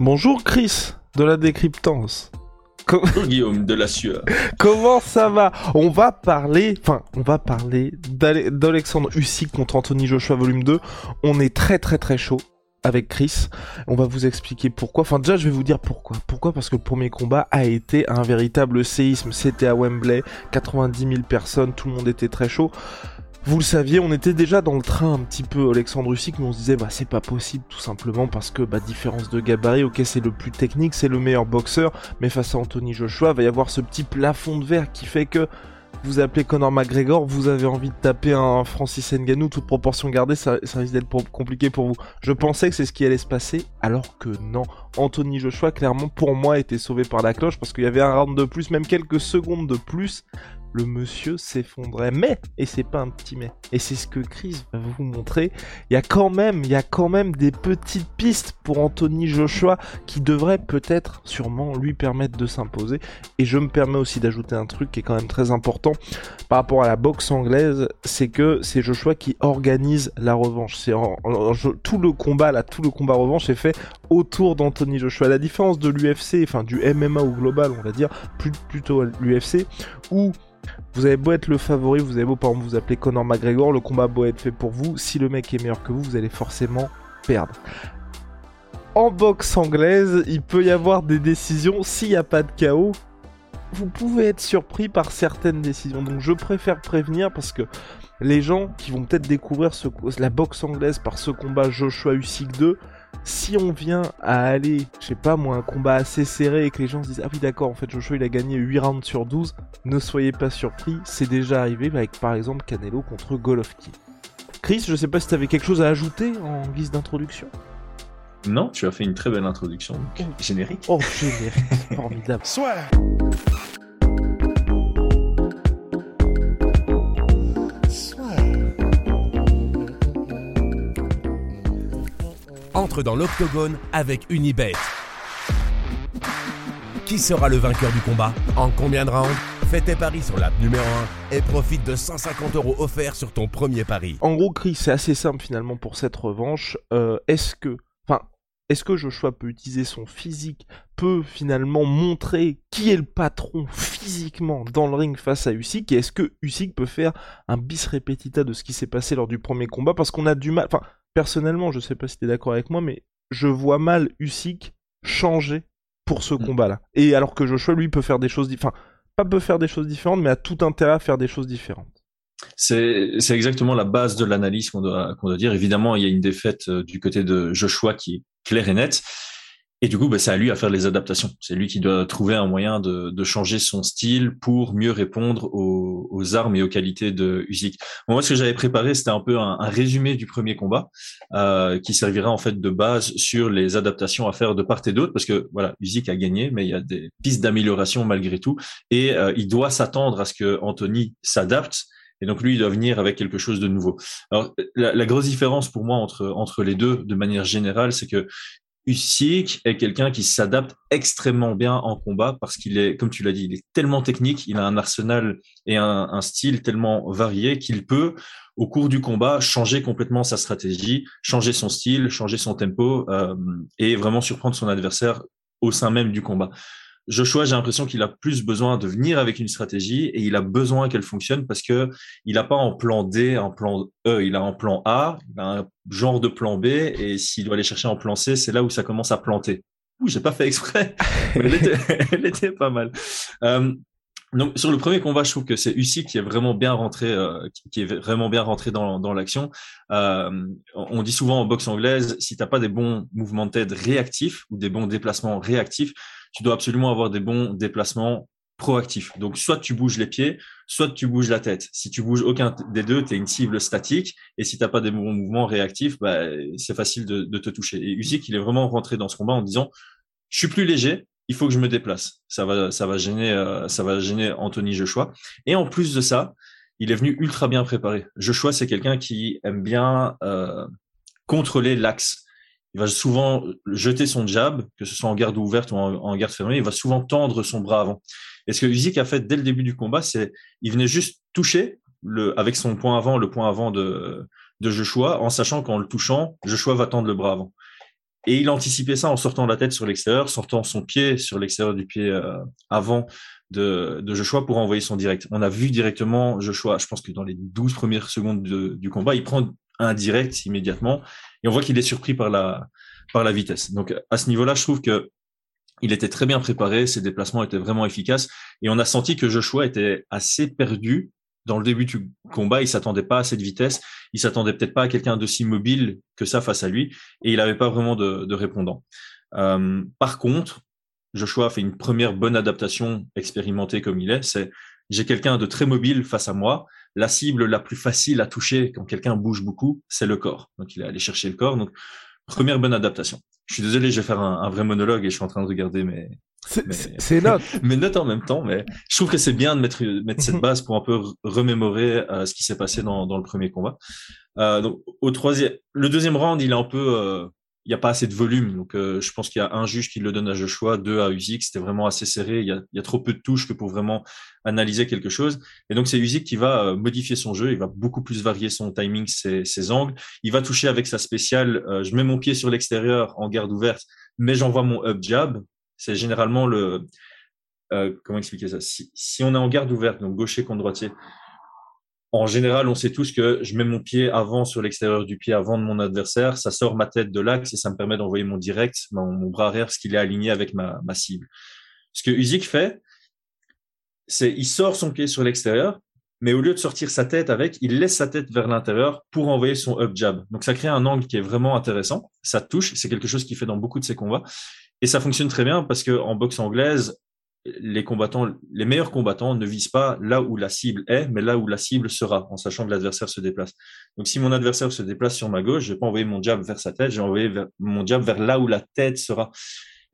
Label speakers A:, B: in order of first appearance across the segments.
A: Bonjour Chris de la décryptance. Co-
B: Bonjour Guillaume de la sueur.
A: Comment ça va? On va parler, enfin, on va parler d'Ale- d'Alexandre Usyk contre Anthony Joshua volume 2. On est très très très chaud avec Chris. On va vous expliquer pourquoi. Enfin, déjà, je vais vous dire pourquoi. Pourquoi? Parce que le premier combat a été un véritable séisme. C'était à Wembley, 90 000 personnes, tout le monde était très chaud. Vous le saviez, on était déjà dans le train un petit peu Alexandre Usyk, mais on se disait bah c'est pas possible tout simplement parce que bah différence de gabarit, ok c'est le plus technique, c'est le meilleur boxeur, mais face à Anthony Joshua, va y avoir ce petit plafond de verre qui fait que vous appelez Conor McGregor, vous avez envie de taper un Francis Ngannou, toute proportion gardée, ça, ça risque d'être compliqué pour vous. Je pensais que c'est ce qui allait se passer, alors que non. Anthony Joshua, clairement, pour moi, était sauvé par la cloche parce qu'il y avait un round de plus, même quelques secondes de plus. Le monsieur s'effondrait. Mais, et c'est pas un petit mais, et c'est ce que Chris va vous montrer, il y a quand même, il y a quand même des petites pistes pour Anthony Joshua qui devraient peut-être, sûrement, lui permettre de s'imposer. Et je me permets aussi d'ajouter un truc qui est quand même très important par rapport à la boxe anglaise, c'est que c'est Joshua qui organise la revanche. C'est tout le combat là, tout le combat revanche est fait autour d'Anthony Joshua. La différence de l'UFC, enfin du MMA au global, on va dire, plus, plutôt l'UFC, où vous avez beau être le favori, vous avez beau par exemple vous appeler Conor McGregor, le combat beau être fait pour vous, si le mec est meilleur que vous, vous allez forcément perdre. En boxe anglaise, il peut y avoir des décisions, s'il n'y a pas de chaos, vous pouvez être surpris par certaines décisions. Donc je préfère prévenir parce que les gens qui vont peut-être découvrir ce, la boxe anglaise par ce combat Joshua Usyk 2, si on vient à aller, je sais pas moi, un combat assez serré et que les gens se disent ah oui d'accord en fait Joshua il a gagné 8 rounds sur 12, ne soyez pas surpris, c'est déjà arrivé avec par exemple Canelo contre Golovkin. Chris, je sais pas si t'avais quelque chose à ajouter en guise d'introduction?
B: Non, tu as fait une très belle introduction. donc, Générique.
A: Oh générique, formidable.
C: Entre dans l'octogone avec Unibet. Qui sera le vainqueur du combat En combien de rounds Fais tes paris sur l'app numéro 1 et profite de 150 euros offerts sur ton premier pari.
A: En gros, Chris, c'est assez simple finalement pour cette revanche. Euh, est-ce que, enfin, est-ce que Joshua peut utiliser son physique, peut finalement montrer qui est le patron physiquement dans le ring face à Usyk, et est-ce que Usyk peut faire un bis repetita de ce qui s'est passé lors du premier combat? Parce qu'on a du mal. Enfin, personnellement, je sais pas si t'es d'accord avec moi, mais je vois mal Usyk changer pour ce
B: Mm.
A: combat-là. Et alors que Joshua, lui, peut faire des choses, di- enfin, pas peut faire des choses différentes, mais a tout intérêt à faire des choses différentes.
B: C'est exactement la base de l'analyse qu'on doit, qu'on doit dire. Évidemment, il y a une défaite euh, du côté de Joshua qui est claire et nette. Et du coup, bah, c'est à lui à faire les adaptations. C'est lui qui doit trouver un moyen de, de changer son style pour mieux répondre aux, aux armes et aux qualités de Usyk. Moi, ce que j'avais préparé, c'était un peu un, un résumé du premier combat euh, qui servira en fait de base sur les adaptations à faire de part et d'autre, parce que voilà, Usyk a gagné, mais il y a des pistes d'amélioration malgré tout, et euh, il doit s'attendre à ce que Anthony s'adapte. Et donc lui, il doit venir avec quelque chose de nouveau. Alors la, la grosse différence pour moi entre entre les deux, de manière générale, c'est que Usyk est quelqu'un qui s'adapte extrêmement bien en combat parce qu'il est, comme tu l'as dit, il est tellement technique, il a un arsenal et un, style tellement varié qu'il peut, au cours du combat, changer complètement sa stratégie, changer son style, changer son tempo euh, et vraiment surprendre son adversaire au sein même du combat. Joshua, j'ai l'impression qu'il a plus besoin de venir avec une stratégie et il a besoin qu'elle fonctionne parce que il n'a pas en plan D, en plan E, il a en plan A, il a un genre de plan B et s'il doit aller chercher en plan C, c'est là où ça commence à planter. Ouh, j'ai pas fait exprès, mais elle était, elle était pas mal. Euh, donc sur le premier combat, je trouve que c'est Usyk qui est vraiment bien rentré, euh, qui est vraiment bien rentré dans, dans l'action. Euh, on dit souvent en boxe anglaise, si t'as pas des bons mouvements de tête réactifs ou des bons déplacements réactifs, tu dois absolument avoir des bons déplacements proactif. Donc, soit tu bouges les pieds, soit tu bouges la tête. Si tu bouges aucun des deux, tu es une cible statique. Et si tu n'as pas des mouvements réactifs, bah, c'est facile de, de, te toucher. Et Usyk, il est vraiment rentré dans ce combat en disant, je suis plus léger, il faut que je me déplace. Ça va, ça va gêner, euh, ça va gêner Anthony Joshua. Et en plus de ça, il est venu ultra bien préparé. Joshua, c'est quelqu'un qui aime bien euh, contrôler l'axe. Il va souvent jeter son jab, que ce soit en garde ouverte ou en, garde fermée. Il va souvent tendre son bras avant. Et ce que Usyk a fait dès le début du combat, c'est il venait juste toucher le, avec son point avant, le point avant de, de Joshua, en sachant qu'en le touchant, Joshua va tendre le bras avant. Et il anticipait ça en sortant la tête sur l'extérieur, sortant son pied sur l'extérieur du pied euh, avant de, de, Joshua pour envoyer son direct. On a vu directement Joshua, je pense que dans les 12 premières secondes du combat, il prend un direct immédiatement et on voit qu'il est surpris par la, par la vitesse. Donc à ce niveau-là, je trouve que il était très bien préparé, ses déplacements étaient vraiment efficaces et on a senti que Joshua était assez perdu dans le début du combat, il s'attendait pas à cette vitesse, il s'attendait peut-être pas à quelqu'un d'aussi mobile que ça face à lui, et il n'avait pas vraiment de, de répondant. Euh, par contre, Joshua fait une première bonne adaptation expérimentée comme il est, c'est j'ai quelqu'un de très mobile face à moi, la cible la plus facile à toucher quand quelqu'un bouge beaucoup, c'est le corps. Donc il est allé chercher le corps. Donc première bonne adaptation. Je suis désolé, je vais faire un, un vrai monologue et je suis en train de regarder mes,
A: c'est note.
B: mais note en même temps. Mais je trouve que c'est bien de mettre, mettre cette base pour un peu remémorer euh, ce qui s'est passé dans, dans le premier combat. Euh, donc au troisième, le deuxième round, il est un peu, euh, il n'y a pas assez de volume. Donc euh, je pense qu'il y a un juge qui le donne à Joshua, deux à Usyk. C'était vraiment assez serré. Il y, a, il y a trop peu de touches que pour vraiment analyser quelque chose. Et donc c'est Usyk qui va euh, modifier son jeu. Il va beaucoup plus varier son timing, ses, ses angles. Il va toucher avec sa spéciale. je mets mon pied sur l'extérieur en garde ouverte, mais j'envoie mon up jab c'est généralement le euh, comment expliquer ça? Si, on est en garde ouverte, donc gaucher contre droitier, en général, on sait tous que je mets mon pied avant sur l'extérieur du pied avant de mon adversaire, ça sort ma tête de l'axe et ça me permet d'envoyer mon direct, mon, bras arrière, parce qu'il est aligné avec ma, ma cible. Ce que Usyk fait, c'est il sort son pied sur l'extérieur, mais au lieu de sortir sa tête avec, il laisse sa tête vers l'intérieur pour envoyer son up jab. Donc ça crée un angle qui est vraiment intéressant. Ça touche, c'est quelque chose qu'il fait dans beaucoup de ses combats. Et ça fonctionne très bien parce que en boxe anglaise, les combattants, les meilleurs combattants ne visent pas là où la cible est, mais là où la cible sera, en sachant que l'adversaire se déplace. Donc, si mon adversaire se déplace sur ma gauche, je vais pas envoyer mon jab vers sa tête, je vais envoyer mon jab vers là où la tête sera.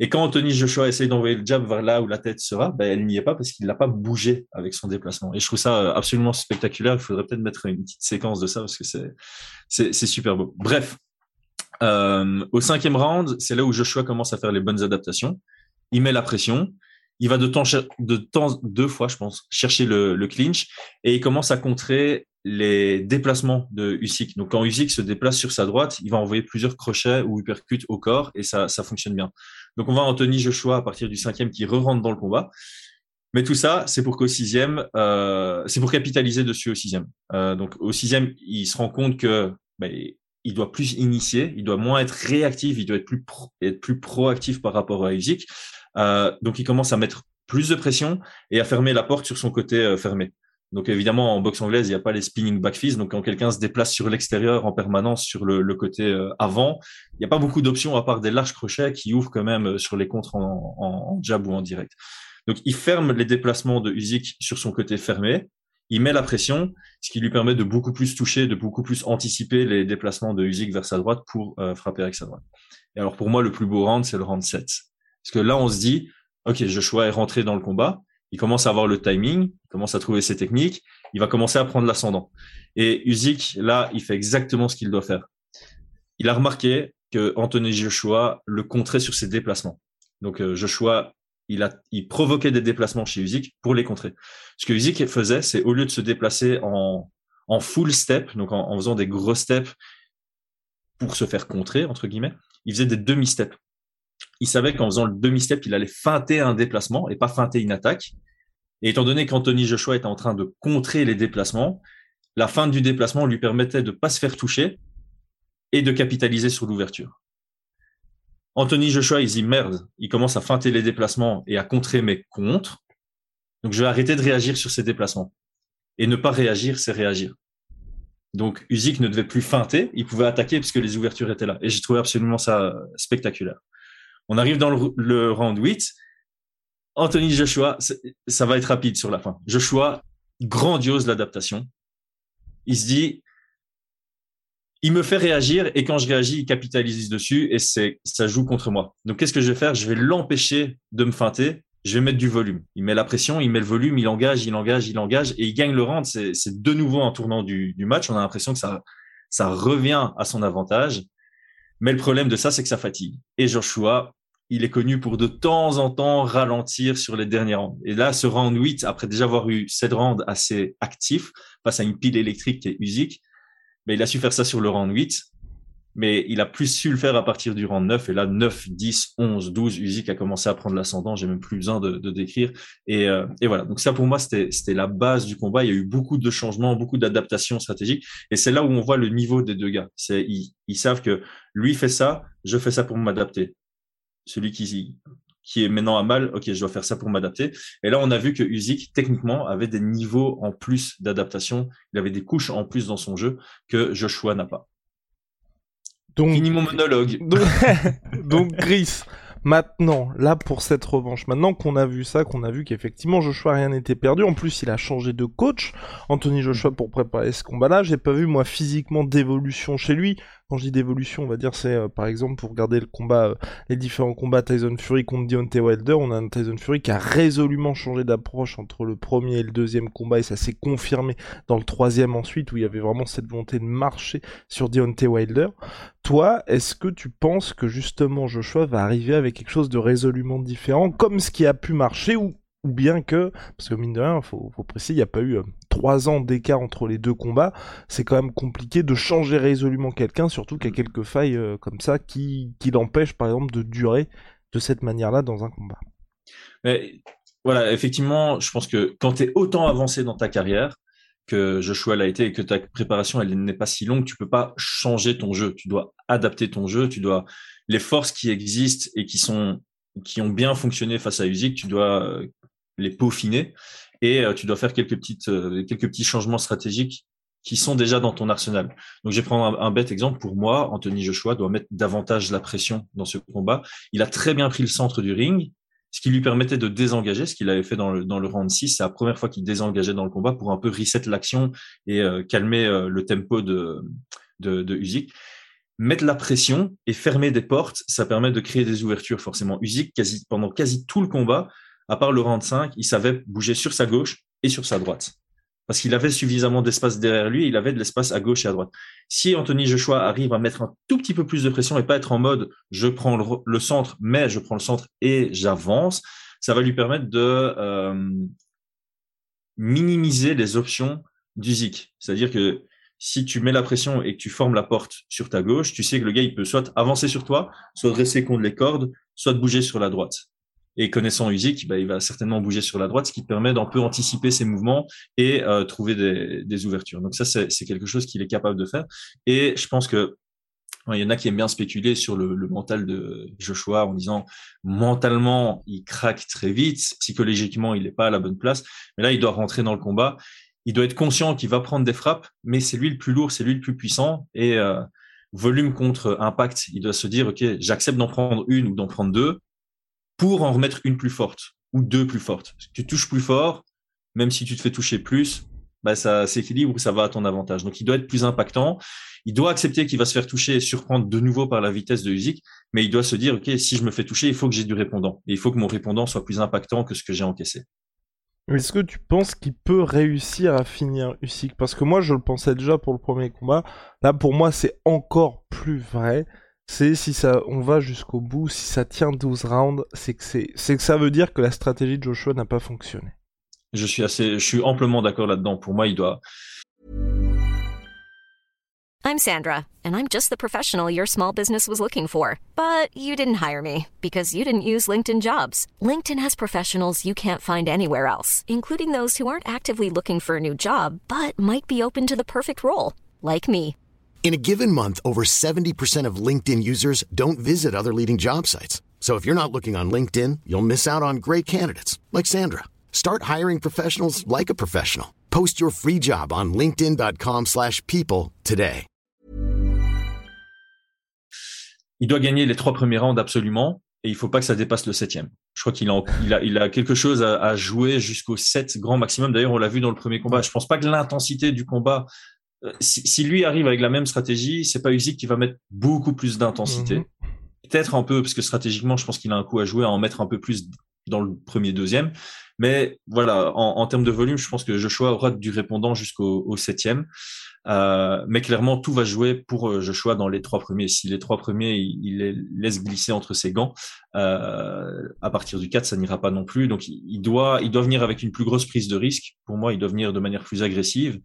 B: Et quand Anthony Joshua essaye d'envoyer le jab vers là où la tête sera, ben, elle n'y est pas parce qu'il n'a pas bougé avec son déplacement. Et je trouve ça euh, absolument spectaculaire. Il faudrait peut-être mettre une petite séquence de ça parce que c'est, c'est super beau. Bref, euh, au cinquième round, c'est là où Joshua commence à faire les bonnes adaptations. Il met la pression. Il va de temps, de temps deux fois, je pense, chercher le, le clinch et il commence à contrer les déplacements de Usyk. Donc quand Usyk se déplace sur sa droite, il va envoyer plusieurs crochets ou uppercuts au corps et ça, ça fonctionne bien. Donc on va Anthony Joshua à partir du cinquième qui re-rentre dans le combat. Mais tout ça, c'est pour qu'au sixième, euh, c'est pour capitaliser dessus au sixième. Euh, donc au sixième, il se rend compte que ben, il doit plus initier, il doit moins être réactif, il doit être plus pro, être plus proactif par rapport à Usyk. Euh, donc il commence à mettre plus de pression et à fermer la porte sur son côté euh, fermé. Donc évidemment en boxe anglaise il n'y a pas les spinning back fists. Donc quand quelqu'un se déplace sur l'extérieur en permanence sur le, le côté euh, avant, il n'y a pas beaucoup d'options à part des larges crochets qui ouvrent quand même euh, sur les contres en, en, en jab ou en direct. Donc il ferme les déplacements de Usyk sur son côté fermé il met la pression, ce qui lui permet de beaucoup plus toucher, de beaucoup plus anticiper les déplacements de Usyk vers sa droite pour euh, frapper avec sa droite. Et alors pour moi, le plus beau round, c'est le round 7. Parce que là, on se dit, OK, Joshua est rentré dans le combat, il commence à avoir le timing, il commence à trouver ses techniques, il va commencer à prendre l'ascendant. Et Usyk, là, il fait exactement ce qu'il doit faire. Il a remarqué que Anthony Joshua le contrait sur ses déplacements. Donc euh, Joshua il, provoquait des déplacements chez Usyk pour les contrer. Ce que Usyk faisait, c'est au lieu de se déplacer en, full step, donc en, faisant des gros steps pour se faire contrer, entre guillemets, il faisait des demi-steps. Il savait qu'en faisant le demi-step, il allait feinter un déplacement et pas feinter une attaque. Et étant donné qu'Anthony Joshua était en train de contrer les déplacements, la fin du déplacement lui permettait de pas se faire toucher et de capitaliser sur l'ouverture. Anthony Joshua, il dit merde, il commence à feinter les déplacements et à contrer mes contres. Donc je vais arrêter de réagir sur ces déplacements. Et ne pas réagir, c'est réagir. Donc Usyk ne devait plus feinter, il pouvait attaquer puisque les ouvertures étaient là. Et j'ai trouvé absolument ça spectaculaire. On arrive dans le, le round 8. Anthony Joshua, ça va être rapide sur la fin. Joshua, grandiose l'adaptation. Il se dit, il me fait réagir et quand je réagis, il capitalise dessus et c'est ça joue contre moi. Donc qu'est-ce que je vais faire? Je vais l'empêcher de me feinter. Je vais mettre du volume. Il met la pression, il met le volume, il engage, il engage, il engage et il gagne le round. C'est de nouveau en tournant du, du match. On a l'impression que ça ça revient à son avantage. Mais le problème de ça, c'est que ça fatigue. Et Joshua, il est connu pour de temps en temps ralentir sur les derniers rounds. Et là, ce round 8, après déjà avoir eu sept rounds assez actifs face à une pile électrique qui est Usyk, il a su faire ça sur le round 8. Mais il a plus su le faire à partir du round 9. Et là, 9, 10, 11, 12, Usyk a commencé à prendre l'ascendant. J'ai même plus besoin de, décrire. Et, euh, et, voilà. Donc ça, pour moi, c'était la base du combat. Il y a eu beaucoup de changements, beaucoup d'adaptations stratégiques. Et c'est là où on voit le niveau des deux gars. Ils, ils savent que lui fait ça, je fais ça pour m'adapter celui qui, qui est maintenant à mal, ok, je dois faire ça pour m'adapter. Et là, on a vu que Usyk, techniquement, avait des niveaux en plus d'adaptation, il avait des couches en plus dans son jeu que Joshua n'a pas. Donc, Fini mon monologue.
A: Donc, donc Chris, Maintenant, là pour cette revanche, maintenant qu'on a vu ça, qu'on a vu qu'effectivement Joshua rien n'était perdu, en plus il a changé de coach, Anthony Joshua pour préparer ce combat-là, j'ai pas vu moi physiquement d'évolution chez lui. Quand je dis d'évolution, on va dire c'est euh, par exemple pour regarder le combat, euh, les différents combats Tyson Fury contre Deontay Wilder, on a un Tyson Fury qui a résolument changé d'approche entre le premier et le deuxième combat et ça s'est confirmé dans le troisième ensuite où il y avait vraiment cette volonté de marcher sur Deontay Wilder. Toi, est-ce que tu penses que justement Joshua va arriver avec quelque chose de résolument différent, comme ce qui a pu marcher, ou, bien que, parce que mine de rien, faut, faut préciser, il n'y a pas eu euh, trois ans d'écart entre les deux combats, c'est quand même compliqué de changer résolument quelqu'un, surtout qu'il y a quelques failles euh, comme ça qui, qui l'empêchent par exemple de durer de cette manière-là dans un combat.
B: Mais voilà, effectivement, je pense que quand tu es autant avancé dans ta carrière, que Joshua l'a été et que ta préparation elle n'est pas si longue, tu peux pas changer ton jeu. Tu dois adapter ton jeu. Tu dois les forces qui existent et qui sont qui ont bien fonctionné face à Usyk, tu dois euh, les peaufiner et euh, tu dois faire quelques petites euh, quelques petits changements stratégiques qui sont déjà dans ton arsenal. Donc, je vais prendre un, bête exemple. Pour moi, Anthony Joshua doit mettre davantage la pression dans ce combat. Il a très bien pris le centre du ring ce qui lui permettait de désengager, ce qu'il avait fait dans le, dans le round 6. C'est la première fois qu'il désengageait dans le combat pour un peu reset l'action et euh, calmer euh, le tempo de, de, de Usyk. Mettre la pression et fermer des portes, ça permet de créer des ouvertures forcément. Usyk, quasi, pendant quasi tout le combat, à part le round 5, il savait bouger sur sa gauche et sur sa droite parce qu'il avait suffisamment d'espace derrière lui, il avait de l'espace à gauche et à droite. Si Anthony Joshua arrive à mettre un tout petit peu plus de pression et pas être en mode je prends le, centre, mais je prends le centre et j'avance, ça va lui permettre de euh, minimiser les options du zik. C'est-à-dire que si tu mets la pression et que tu formes la porte sur ta gauche, tu sais que le gars, il peut soit avancer sur toi, soit dresser contre les cordes, soit bouger sur la droite. Et connaissant Usyk, bah, il va certainement bouger sur la droite, ce qui permet d'un peu anticiper ses mouvements et euh, trouver des, des, ouvertures. Donc ça, c'est quelque chose qu'il est capable de faire. Et je pense que il y en a qui aiment bien spéculer sur le, le, mental de Joshua en disant mentalement il craque très vite, psychologiquement il n'est pas à la bonne place, mais là il doit rentrer dans le combat. Il doit être conscient qu'il va prendre des frappes, mais c'est lui le plus lourd, c'est lui le plus puissant et euh, volume contre impact. Il doit se dire ok, j'accepte d'en prendre une ou d'en prendre deux, pour en remettre une plus forte ou deux plus fortes. Tu touches plus fort, même si tu te fais toucher plus, bah ça s'équilibre, ça va à ton avantage. Donc il doit être plus impactant. Il doit accepter qu'il va se faire toucher et surprendre de nouveau par la vitesse de Usyk, mais il doit se dire ok si je me fais toucher, il faut que j'ai du répondant et il faut que mon répondant soit plus impactant que ce que j'ai encaissé.
A: Est-ce que tu penses qu'il peut réussir à finir Usyk? Parce que moi je le pensais déjà pour le premier combat. Là pour moi c'est encore plus vrai c'est si ça, on va jusqu'au bout, si ça tient 12 rounds, c'est que c'est, c'est que ça veut dire que la stratégie de Joshua n'a pas fonctionné.
B: Je suis assez, je suis amplement d'accord là-dedans. Pour moi, il doit.
D: I'm Sandra, and I'm just the professional your small business was looking for. But you didn't hire me because you didn't use LinkedIn Jobs. LinkedIn has professionals you can't find anywhere else, including those who aren't actively looking for a new job but might be open to the perfect role, like me.
E: In a given month, over 70% of LinkedIn users don't visit other leading job sites. So if you're not looking on LinkedIn, you'll miss out on great candidates like Sandra. Start hiring professionals like a professional. Post your free job on linkedin.com/people today.
B: Il doit gagner les trois premiers rounds absolument et il faut pas que ça dépasse le septième. Je crois qu'il a, il a, il a quelque chose à, à jouer jusqu'au 7 grand maximum. D'ailleurs, on l'a vu dans le premier combat. Je pense pas que l'intensité du combat, si, si, lui arrive avec la même stratégie, c'est pas Usyk qui va mettre beaucoup plus d'intensité. Mhm. Peut-être un peu, parce que stratégiquement, je pense qu'il a un coup à jouer à en mettre un peu plus dans le premier, deuxième. Mais voilà, en, en termes de volume, je pense que Joshua aura du répondant jusqu'au au septième. Euh, mais clairement, tout va jouer pour euh, Joshua dans les trois premiers. Si les trois premiers, il, les laisse glisser entre ses gants, euh, à partir du 4, ça n'ira pas non plus. Donc, il doit, il doit venir avec une plus grosse prise de risque. Pour moi, il doit venir de manière plus agressive.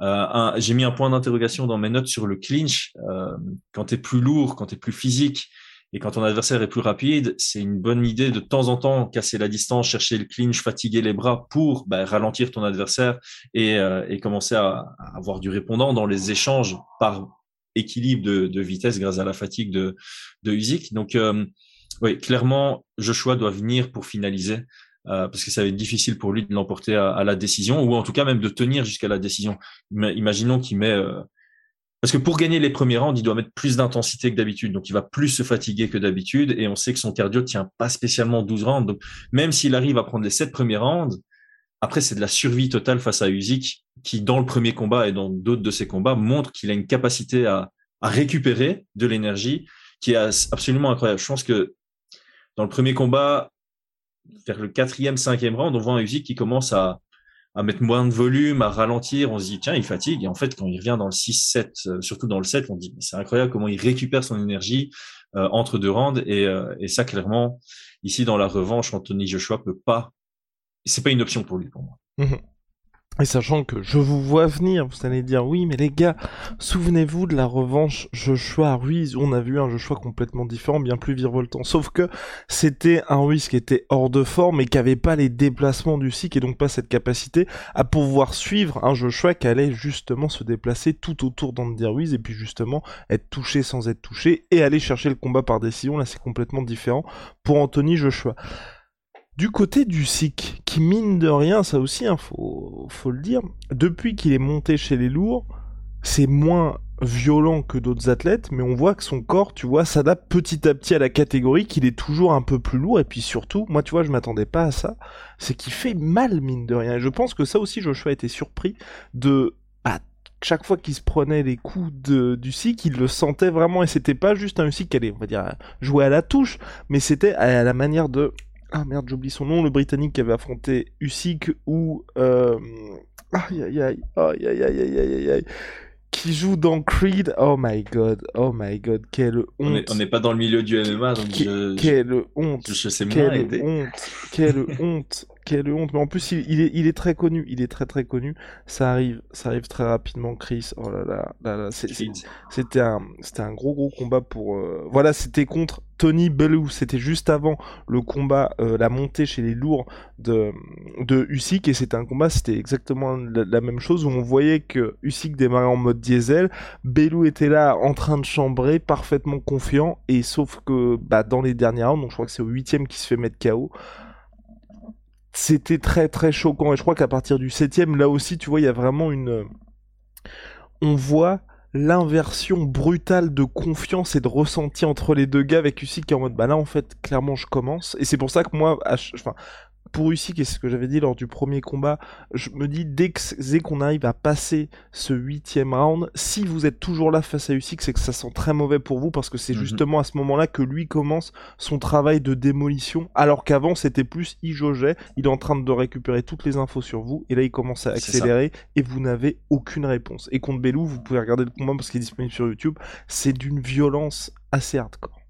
B: Euh, J'ai mis un point d'interrogation dans mes notes sur le clinch. Euh, quand tu es plus lourd, quand tu es plus physique, et quand ton adversaire est plus rapide, c'est une bonne idée de, temps en temps casser la distance, chercher le clinch, fatiguer les bras pour bah, ralentir ton adversaire et, euh, et commencer à, avoir du répondant dans les échanges par équilibre de, de vitesse grâce à la fatigue de, de Usyk. Donc, euh, oui, clairement, Joshua doit venir pour finaliser. Euh, parce que ça va être difficile pour lui de l'emporter à, à, la décision, ou en tout cas même de tenir jusqu'à la décision. Imaginons qu'il met euh, parce que pour gagner les premiers rounds, il doit mettre plus d'intensité que d'habitude. Donc, il va plus se fatiguer que d'habitude. Et on sait que son cardio tient pas spécialement 12 rounds. Donc, même s'il arrive à prendre les 7 premiers rounds, après, c'est de la survie totale face à Usyk, qui, dans le premier combat et dans d'autres de ses combats, montre qu'il a une capacité à, à récupérer de l'énergie qui est absolument incroyable. Je pense que dans le premier combat, vers le quatrième, cinquième round, on voit un Usyk qui commence à, à mettre moins de volume, à ralentir, on se dit tiens, il fatigue. Et en fait, quand il revient dans le 6-7, euh, surtout dans le 7, on dit c'est incroyable comment il récupère son énergie euh, entre deux rounds. Et, euh, et, ça, clairement, ici dans la revanche, Anthony Joshua peut pas. C'est pas une option pour lui pour moi.
A: Mmh et sachant que je vous vois venir, vous allez dire oui, mais les gars, souvenez-vous de la revanche Joshua-Ruiz. On a vu un Joshua complètement différent, bien plus virevoltant. Sauf que c'était un Ruiz qui était hors de forme et qui avait pas les déplacements du SIC et donc pas cette capacité à pouvoir suivre un Joshua qui allait justement se déplacer tout autour d'Andy Ruiz et puis justement être touché sans être touché et aller chercher le combat par décision. Là, c'est complètement différent pour Anthony Joshua. Du côté du SIC, qui mine de rien, ça aussi, hein, faut, le dire, depuis qu'il est monté chez les lourds, c'est moins violent que d'autres athlètes, mais on voit que son corps, tu vois, s'adapte petit à petit à la catégorie, qu'il est toujours un peu plus lourd, et puis surtout, moi, tu vois, je m'attendais pas à ça, c'est qu'il fait mal, mine de rien. Et je pense que ça aussi, Joshua était surpris de, chaque fois qu'il se prenait les coups du SIC, il le sentait vraiment, et c'était pas juste un SIC qui allait, on va dire, jouer à la touche, mais c'était à la manière de, ah merde, j'oublie son nom, le Britannique qui avait affronté Usyk ou euh... aïe aïe aïe aïe aïe aïe aïe aïe qui joue dans Creed. Oh my god, oh my god, quelle honte.
B: On n'est pas dans le milieu du MMA, donc je,
A: quelle honte.
B: Je, sais
A: quelle honte, quelle honte, quelle honte. Mais en plus, il, est, il est très connu, il est très très connu. Ça arrive, ça arrive très rapidement, Chris. Oh là là, là, là c'était un, c'était un gros gros combat pour. Euh... Voilà, c'était contre Tony Bellew, c'était juste avant le combat, euh, la montée chez les lourds de, de Usyk, et c'était un combat, c'était exactement la, même chose, où on voyait que Usyk démarrait en mode diesel, Bellew était là en train de chambrer, parfaitement confiant, et sauf que bah, dans les derniers rounds, donc je crois que c'est au huitième qui se fait mettre KO, c'était très très choquant, et je crois qu'à partir du septième, là aussi, tu vois, il y a vraiment une... On voit l'inversion brutale de confiance et de ressenti entre les deux gars avec Usyk qui est en mode bah là en fait clairement je commence. Et c'est pour ça que moi enfin pour Usyk, et c'est ce que j'avais dit lors du premier combat, je me dis, dès qu'on arrive à passer ce huitième round, si vous êtes toujours là face à Usyk, c'est que ça sent très mauvais pour vous, parce que c'est mhm. justement à ce moment-là que lui commence son travail de démolition, alors qu'avant, c'était plus, il jaugeait, il est en train de récupérer toutes les infos sur vous, et là, il commence à accélérer, et vous n'avez aucune réponse. Et contre Belou, vous pouvez regarder le combat parce qu'il est disponible sur YouTube, c'est d'une violence assez hardcore.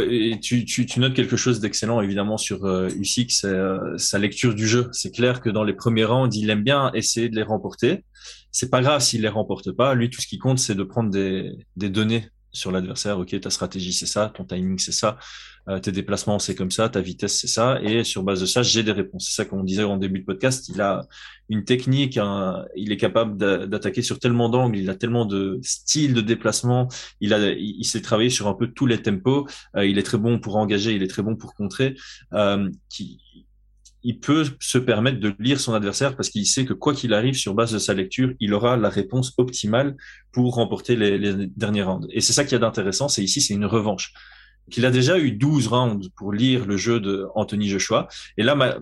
B: Et tu, tu, tu, notes quelque chose d'excellent évidemment sur euh, Usyk, c'est euh, sa lecture du jeu. C'est clair que dans les premiers rounds, il aime bien essayer de les remporter. C'est pas grave s'il les remporte pas. Lui, tout ce qui compte, c'est de prendre des, des données sur l'adversaire. Ok, ta stratégie c'est ça, ton timing c'est ça, euh, tes déplacements c'est comme ça, ta vitesse c'est ça, et sur base de ça, j'ai des réponses. C'est ça qu'on disait en début de podcast. Il a une technique, il est capable d'attaquer sur tellement d'angles, il a tellement de styles de déplacement, il a, il, s'est travaillé sur un peu tous les tempos. Euh, il est très bon pour engager, il est très bon pour contrer. Euh, qui, il peut se permettre de lire son adversaire parce qu'il sait que quoi qu'il arrive sur base de sa lecture, il aura la réponse optimale pour remporter les, les derniers rounds. Et c'est ça qui est d'intéressant, c'est ici, c'est une revanche. Qu'il a déjà eu 12 rounds pour lire le jeu de Anthony Joshua. Et là,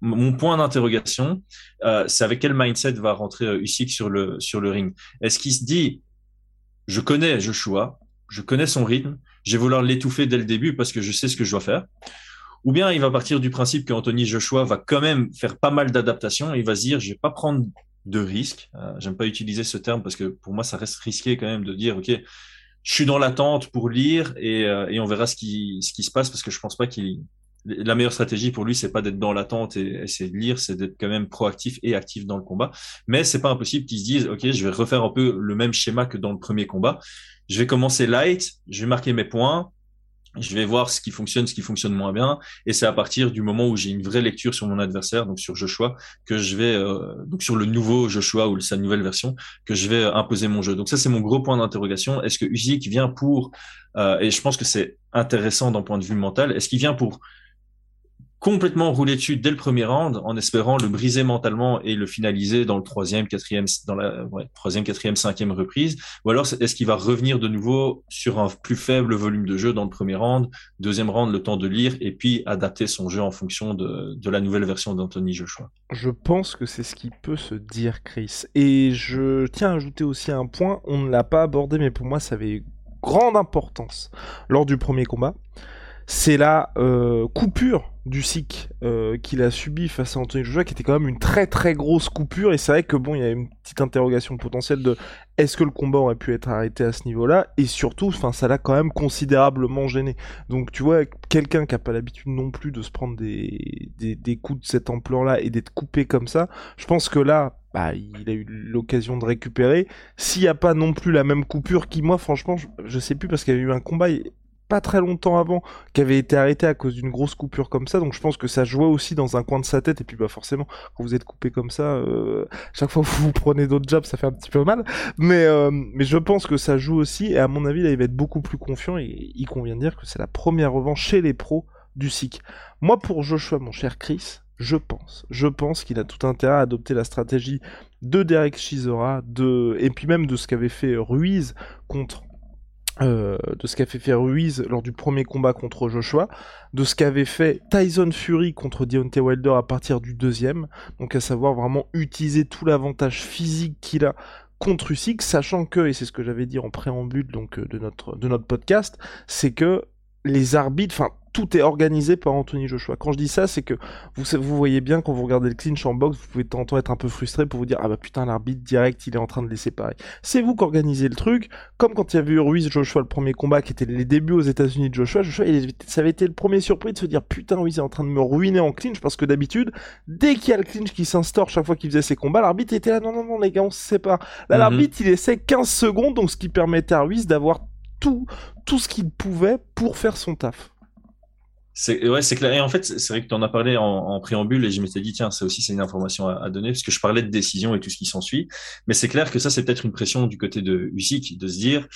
B: mon point d'interrogation, euh, c'est avec quel mindset va rentrer euh, Usyk sur le sur le ring? Est-ce qu'il se dit, je connais Joshua, je connais son rythme, je vais vouloir l'étouffer dès le début parce que je sais ce que je dois faire? Ou bien il va partir du principe qu'Anthony Joshua va quand même faire pas mal d'adaptations et il va se dire, je vais pas prendre de risques. Euh, J'aime pas utiliser ce terme parce que pour moi, ça reste risqué quand même de dire, OK, je suis dans l'attente pour lire et, euh, on verra ce qui, se passe parce que je pense pas qu'il la meilleure stratégie pour lui c'est pas d'être dans l'attente et essayer de lire c'est d'être quand même proactif et actif dans le combat. Mais c'est pas impossible qu'il se dise ok je vais refaire un peu le même schéma que dans le premier combat. Je vais commencer light je vais marquer mes points je vais voir ce qui fonctionne, ce qui fonctionne moins bien, et c'est à partir du moment où j'ai une vraie lecture sur mon adversaire, donc sur Joshua, que je vais euh, donc sur le nouveau Joshua ou sa nouvelle version, que je vais imposer mon jeu. Donc ça c'est mon gros point d'interrogation. Est-ce que Usyk vient pour euh, et je pense que c'est intéressant d'un point de vue mental, est-ce qu'il vient pour complètement roulé dessus dès le premier round en espérant le briser mentalement et le finaliser dans le troisième, quatrième, dans la troisième, quatrième, cinquième reprise Ou alors est-ce qu'il va revenir de nouveau sur un plus faible volume de jeu dans le premier round, deuxième round, le temps de lire et puis adapter son jeu en fonction de, de la nouvelle version d'Anthony Joshua?
A: Je pense que c'est ce qui peut se dire, Chris. Et je tiens à ajouter aussi un point, on ne l'a pas abordé, mais pour moi ça avait grande importance lors du premier combat. C'est la euh, coupure du SIC euh, qu'il a subi face à Anthony Joshua, qui était quand même une très très grosse coupure. Et c'est vrai que bon, il y a une petite interrogation potentielle de est-ce que le combat aurait pu être arrêté à ce niveau-là? Et surtout, ça l'a quand même considérablement gêné. Donc tu vois, quelqu'un qui a pas l'habitude non plus de se prendre des, des, des coups de cette ampleur-là et d'être coupé comme ça, je pense que là, bah, il a eu l'occasion de récupérer. S'il n'y a pas non plus la même coupure qui, moi, franchement, je, je sais plus parce qu'il y a eu un combat pas très longtemps avant qui avait été arrêté à cause d'une grosse coupure comme ça. Donc je pense que ça jouait aussi dans un coin de sa tête. Et puis bah forcément, quand vous êtes coupé comme ça, euh, chaque fois que vous prenez d'autres jabs, ça fait un petit peu mal. Mais euh, mais je pense que ça joue aussi. Et à mon avis, là, il va être beaucoup plus confiant. Et il convient de dire que c'est la première revanche chez les pros du SIC. Moi, pour Joshua, mon cher Chris, je pense. Je pense qu'il a tout intérêt à adopter la stratégie de Derek Chisora, de... et puis même de ce qu'avait fait Ruiz contre euh, de ce qu'a fait faire Ruiz lors du premier combat contre Joshua, de ce qu'avait fait Tyson Fury contre Deontay Wilder à partir du deuxième, donc à savoir vraiment utiliser tout l'avantage physique qu'il a contre Usyk, sachant que, et c'est ce que j'avais dit en préambule donc euh, de notre, de notre podcast, c'est que les arbitres, enfin tout est organisé par Anthony Joshua. Quand je dis ça, c'est que vous, vous voyez bien quand vous regardez le clinch en boxe, vous pouvez tantôt être un peu frustré pour vous dire ah bah putain l'arbitre direct il est en train de les séparer. C'est vous qui organisez le truc, comme quand il y avait eu Ruiz Joshua le premier combat qui était les débuts aux États-Unis de Joshua. Joshua ça avait été le premier surpris de se dire putain Ruiz est en train de me ruiner en clinch parce que d'habitude dès qu'il y a le clinch qui s'instaure chaque fois qu'il faisait ses combats, l'arbitre était là non non non les gars on se sépare. Là mhm. l'arbitre il essaie 15 secondes donc ce qui permettait à Ruiz d'avoir tout tout ce qu'il pouvait pour faire son taf.
B: C'est ouais, c'est clair. Et en fait, c'est vrai que tu en as parlé en, préambule et je m'étais dit tiens, ça aussi c'est une information à, donner parce que je parlais de décision et tout ce qui s'ensuit. Mais c'est clair que ça c'est peut-être une pression du côté de Usyk de se dire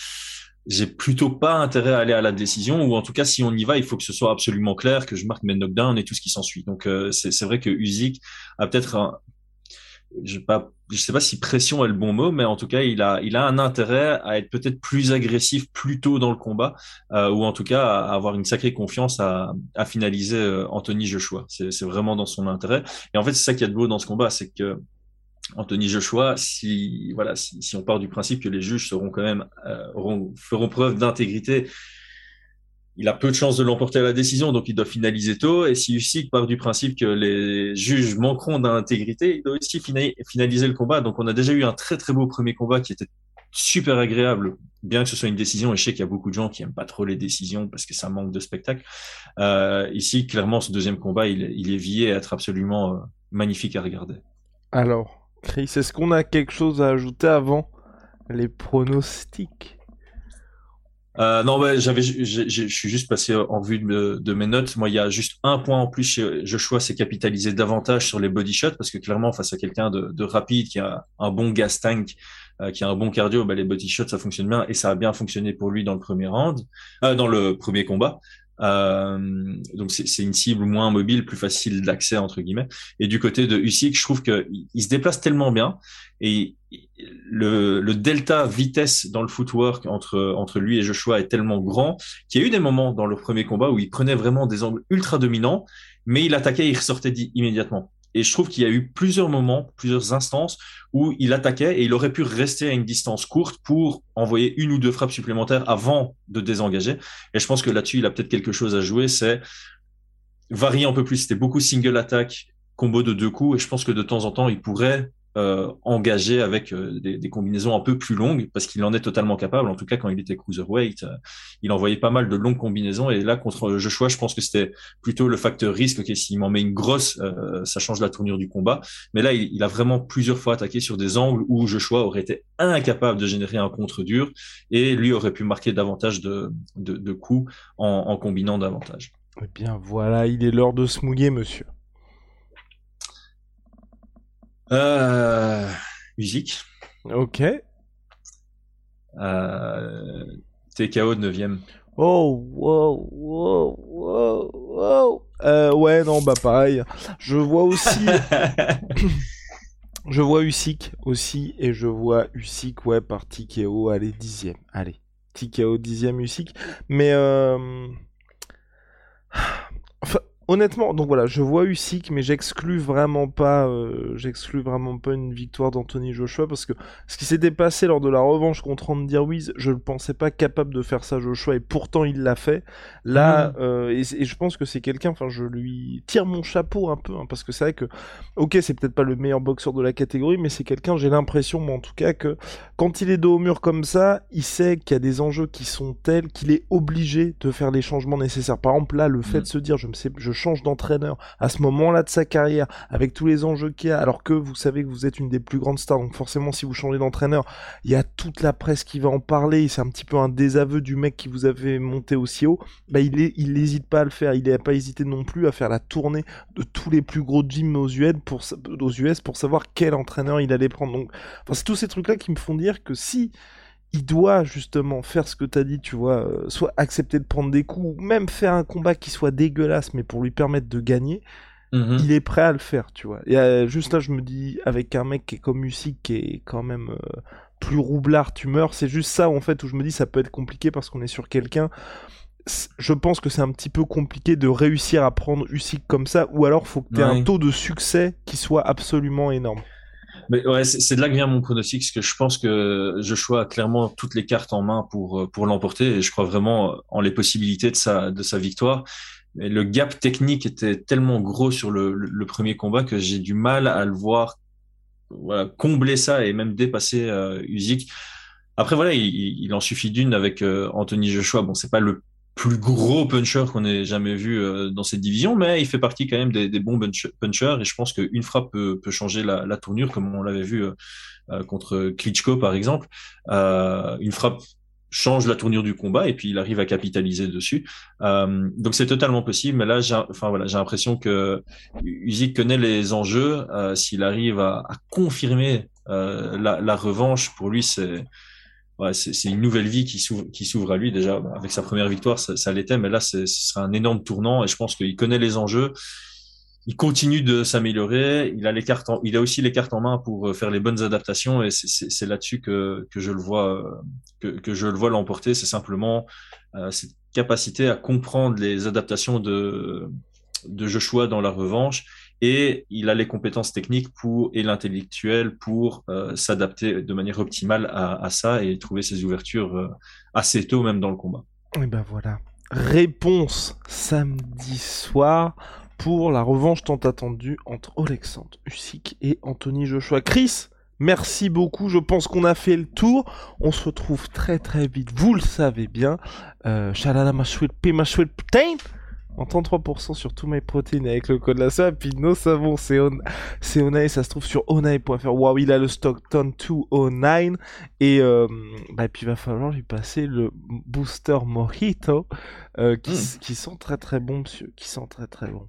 B: j'ai plutôt pas intérêt à aller à la décision ou en tout cas si on y va, il faut que ce soit absolument clair que je marque mes knockdowns et tout ce qui s'ensuit. Donc euh, c'est vrai que Usyk a peut-être je pas, sais pas si pression est le bon mot, mais en tout cas, il a, il a un intérêt à être peut-être plus agressif plus tôt dans le combat, euh, ou en tout cas à avoir une sacrée confiance à, à finaliser euh, Anthony Joshua. C'est vraiment dans son intérêt. Et en fait, c'est ça qui est de beau dans ce combat, c'est que Anthony Joshua, si voilà, si, si, on part du principe que les juges seront quand même euh, feront preuve d'intégrité il a peu de chances de l'emporter à la décision, donc il doit finaliser tôt. Et si Usyk part du principe que les juges manqueront d'intégrité, il doit aussi finaliser le combat. Donc on a déjà eu un très très beau premier combat qui était super agréable, bien que ce soit une décision. Et je sais qu'il y a beaucoup de gens qui aiment pas trop les décisions parce que ça manque de spectacle. Euh, ici, clairement, ce deuxième combat, il, est vié à être absolument euh, magnifique à regarder.
A: Alors, Chris, est-ce qu'on a quelque chose à ajouter avant les pronostics?
B: Euh, non, ouais, j'avais, je suis juste passé en vue de, mes notes. Moi, il y a juste un point en plus chez Joshua, c'est capitaliser davantage sur les body shots parce que clairement, face à quelqu'un de, de, rapide qui a un bon gas tank, euh, qui a un bon cardio, bah, les body shots ça fonctionne bien et ça a bien fonctionné pour lui dans le premier round, euh, dans le premier combat. Euh, donc c'est une cible moins mobile, plus facile d'accès entre guillemets. Et du côté de Usyk, je trouve que il se déplace tellement bien et le, le, delta vitesse dans le footwork entre entre lui et Joshua est tellement grand qu'il y a eu des moments dans le premier combat où il prenait vraiment des angles ultra dominants, mais il attaquait et il ressortait immédiatement. Et je trouve qu'il y a eu plusieurs moments, plusieurs instances où il attaquait et il aurait pu rester à une distance courte pour envoyer une ou deux frappes supplémentaires avant de désengager. Et je pense que là-dessus, il a peut-être quelque chose à jouer, c'est varier un peu plus. C'était beaucoup single attack, combo de deux coups, et je pense que de temps en temps, il pourrait euh, engagé avec euh, des, des, combinaisons un peu plus longues parce qu'il en est totalement capable. En tout cas, quand il était cruiserweight, euh, il envoyait pas mal de longues combinaisons. Et là, contre Joshua, je pense que c'était plutôt le facteur risque. Ok, s'il m'en met une grosse, ça change la tournure du combat. Mais là, il, il, a vraiment plusieurs fois attaqué sur des angles où Joshua aurait été incapable de générer un contre dur et lui aurait pu marquer davantage de, de, de coups en, en combinant davantage.
A: Eh bien, voilà, il est l'heure de se mouiller, monsieur.
B: Euh, musique.
A: Ok.
B: Euh, TKO de 9ème.
A: Oh, wow, wow, wow, wow. Euh, ouais, non, bah pareil. Je vois aussi. je vois Usyk aussi, et je vois Usyk, ouais, par TKO, allez, dixième. Allez, TKO, dixième Usyk. Mais, euh... Enfin, honnêtement, donc voilà, je vois Usyk, mais j'exclus vraiment pas, euh, j'exclus vraiment pas une victoire d'Anthony Joshua parce que ce qui s'était passé lors de la revanche contre Andy Ruiz, je ne pensais pas capable de faire ça Joshua et pourtant il l'a fait. Là, mmh. euh, et, et, je pense que c'est quelqu'un, enfin, je lui tire mon chapeau un peu hein, parce que c'est vrai que, ok, c'est peut-être pas le meilleur boxeur de la catégorie, mais c'est quelqu'un, j'ai l'impression, moi en tout cas, que quand il est dos au mur comme ça, il sait qu'il y a des enjeux qui sont tels qu'il est obligé de faire les changements nécessaires. Par exemple, là, le fait mmh. de se dire, je me sais, je change d'entraîneur à ce moment-là de sa carrière, avec tous les enjeux qu'il y a, alors que vous savez que vous êtes une des plus grandes stars, donc forcément si vous changez d'entraîneur, il y a toute la presse qui va en parler, c'est un petit peu un désaveu du mec qui vous avait monté aussi haut, bah il n'hésite pas à le faire, il n'a pas hésité non plus à faire la tournée de tous les plus gros gyms aux US pour, savoir quel entraîneur il allait prendre. Donc, c'est tous ces trucs-là qui me font dire que si il doit justement faire ce que tu as dit, tu vois, euh, soit accepter de prendre des coups, ou même faire un combat qui soit dégueulasse, mais pour lui permettre de gagner, mm-hmm. il est prêt à le faire, tu vois. Et euh, juste là, je me dis, avec un mec qui est comme Usyk, qui est quand même euh, plus roublard, tu meurs, c'est juste ça, en fait, où je me dis, ça peut être compliqué parce qu'on est sur quelqu'un. Je pense que c'est un petit peu compliqué de réussir à prendre Usyk comme ça, ou alors faut que tu aies un taux de succès qui soit absolument énorme.
B: Mais ouais, c'est de là que vient mon pronostic, parce que je pense que Joshua a clairement toutes les cartes en main pour euh, pour l'emporter, et je crois vraiment en les possibilités de sa de sa victoire. Mais le gap technique était tellement gros sur le, le, premier combat que j'ai du mal à le voir voilà, combler ça et même dépasser euh, Usyk. Après voilà, il, il en suffit d'une avec euh, Anthony Joshua. Bon, c'est pas le plus gros puncher qu'on ait jamais vu euh, dans cette division, mais il fait partie quand même des, des bons punchers et je pense qu'une frappe peut, peut, changer la, la, tournure comme on l'avait vu euh, euh, contre Klitschko par exemple. une frappe change la tournure du combat et puis il arrive à capitaliser dessus. donc c'est totalement possible, mais là j'ai enfin voilà j'ai l'impression que Usyk connaît les enjeux. S'il arrive à, à confirmer la, la revanche, pour lui c'est ouais, c'est une nouvelle vie qui s'ouvre à lui déjà avec sa première victoire ça, ça l'était mais là ce sera un énorme tournant et je pense qu'il connaît les enjeux. Il continue de s'améliorer il a les cartes il a aussi les cartes en main pour euh, faire les bonnes adaptations et c'est là-dessus que, que je le vois euh, que, que je le vois l'emporter. C'est simplement euh, cette capacité à comprendre les adaptations de de Joshua dans la revanche et il a les compétences techniques et l'intellectuel pour euh, s'adapter de manière optimale à, ça et trouver ses ouvertures euh, assez tôt même dans le combat.
A: Et ben voilà. Réponse samedi soir pour la revanche tant attendue entre Alexandre Usyk et Anthony Joshua. Chris, merci beaucoup. Je pense qu'on a fait le tour. On se retrouve très très vite. Vous le savez bien. Euh, En 33% sur tous mes protéines avec le code la soie. Puis nos savons, c'est on... Onai, ça se trouve sur onai.fr. Waouh, il a le Stockton 209. Et euh, bah, puis il va falloir lui passer le booster Mojito euh, qui, mm. qui sent très très bon, monsieur. Qui sent très très bon.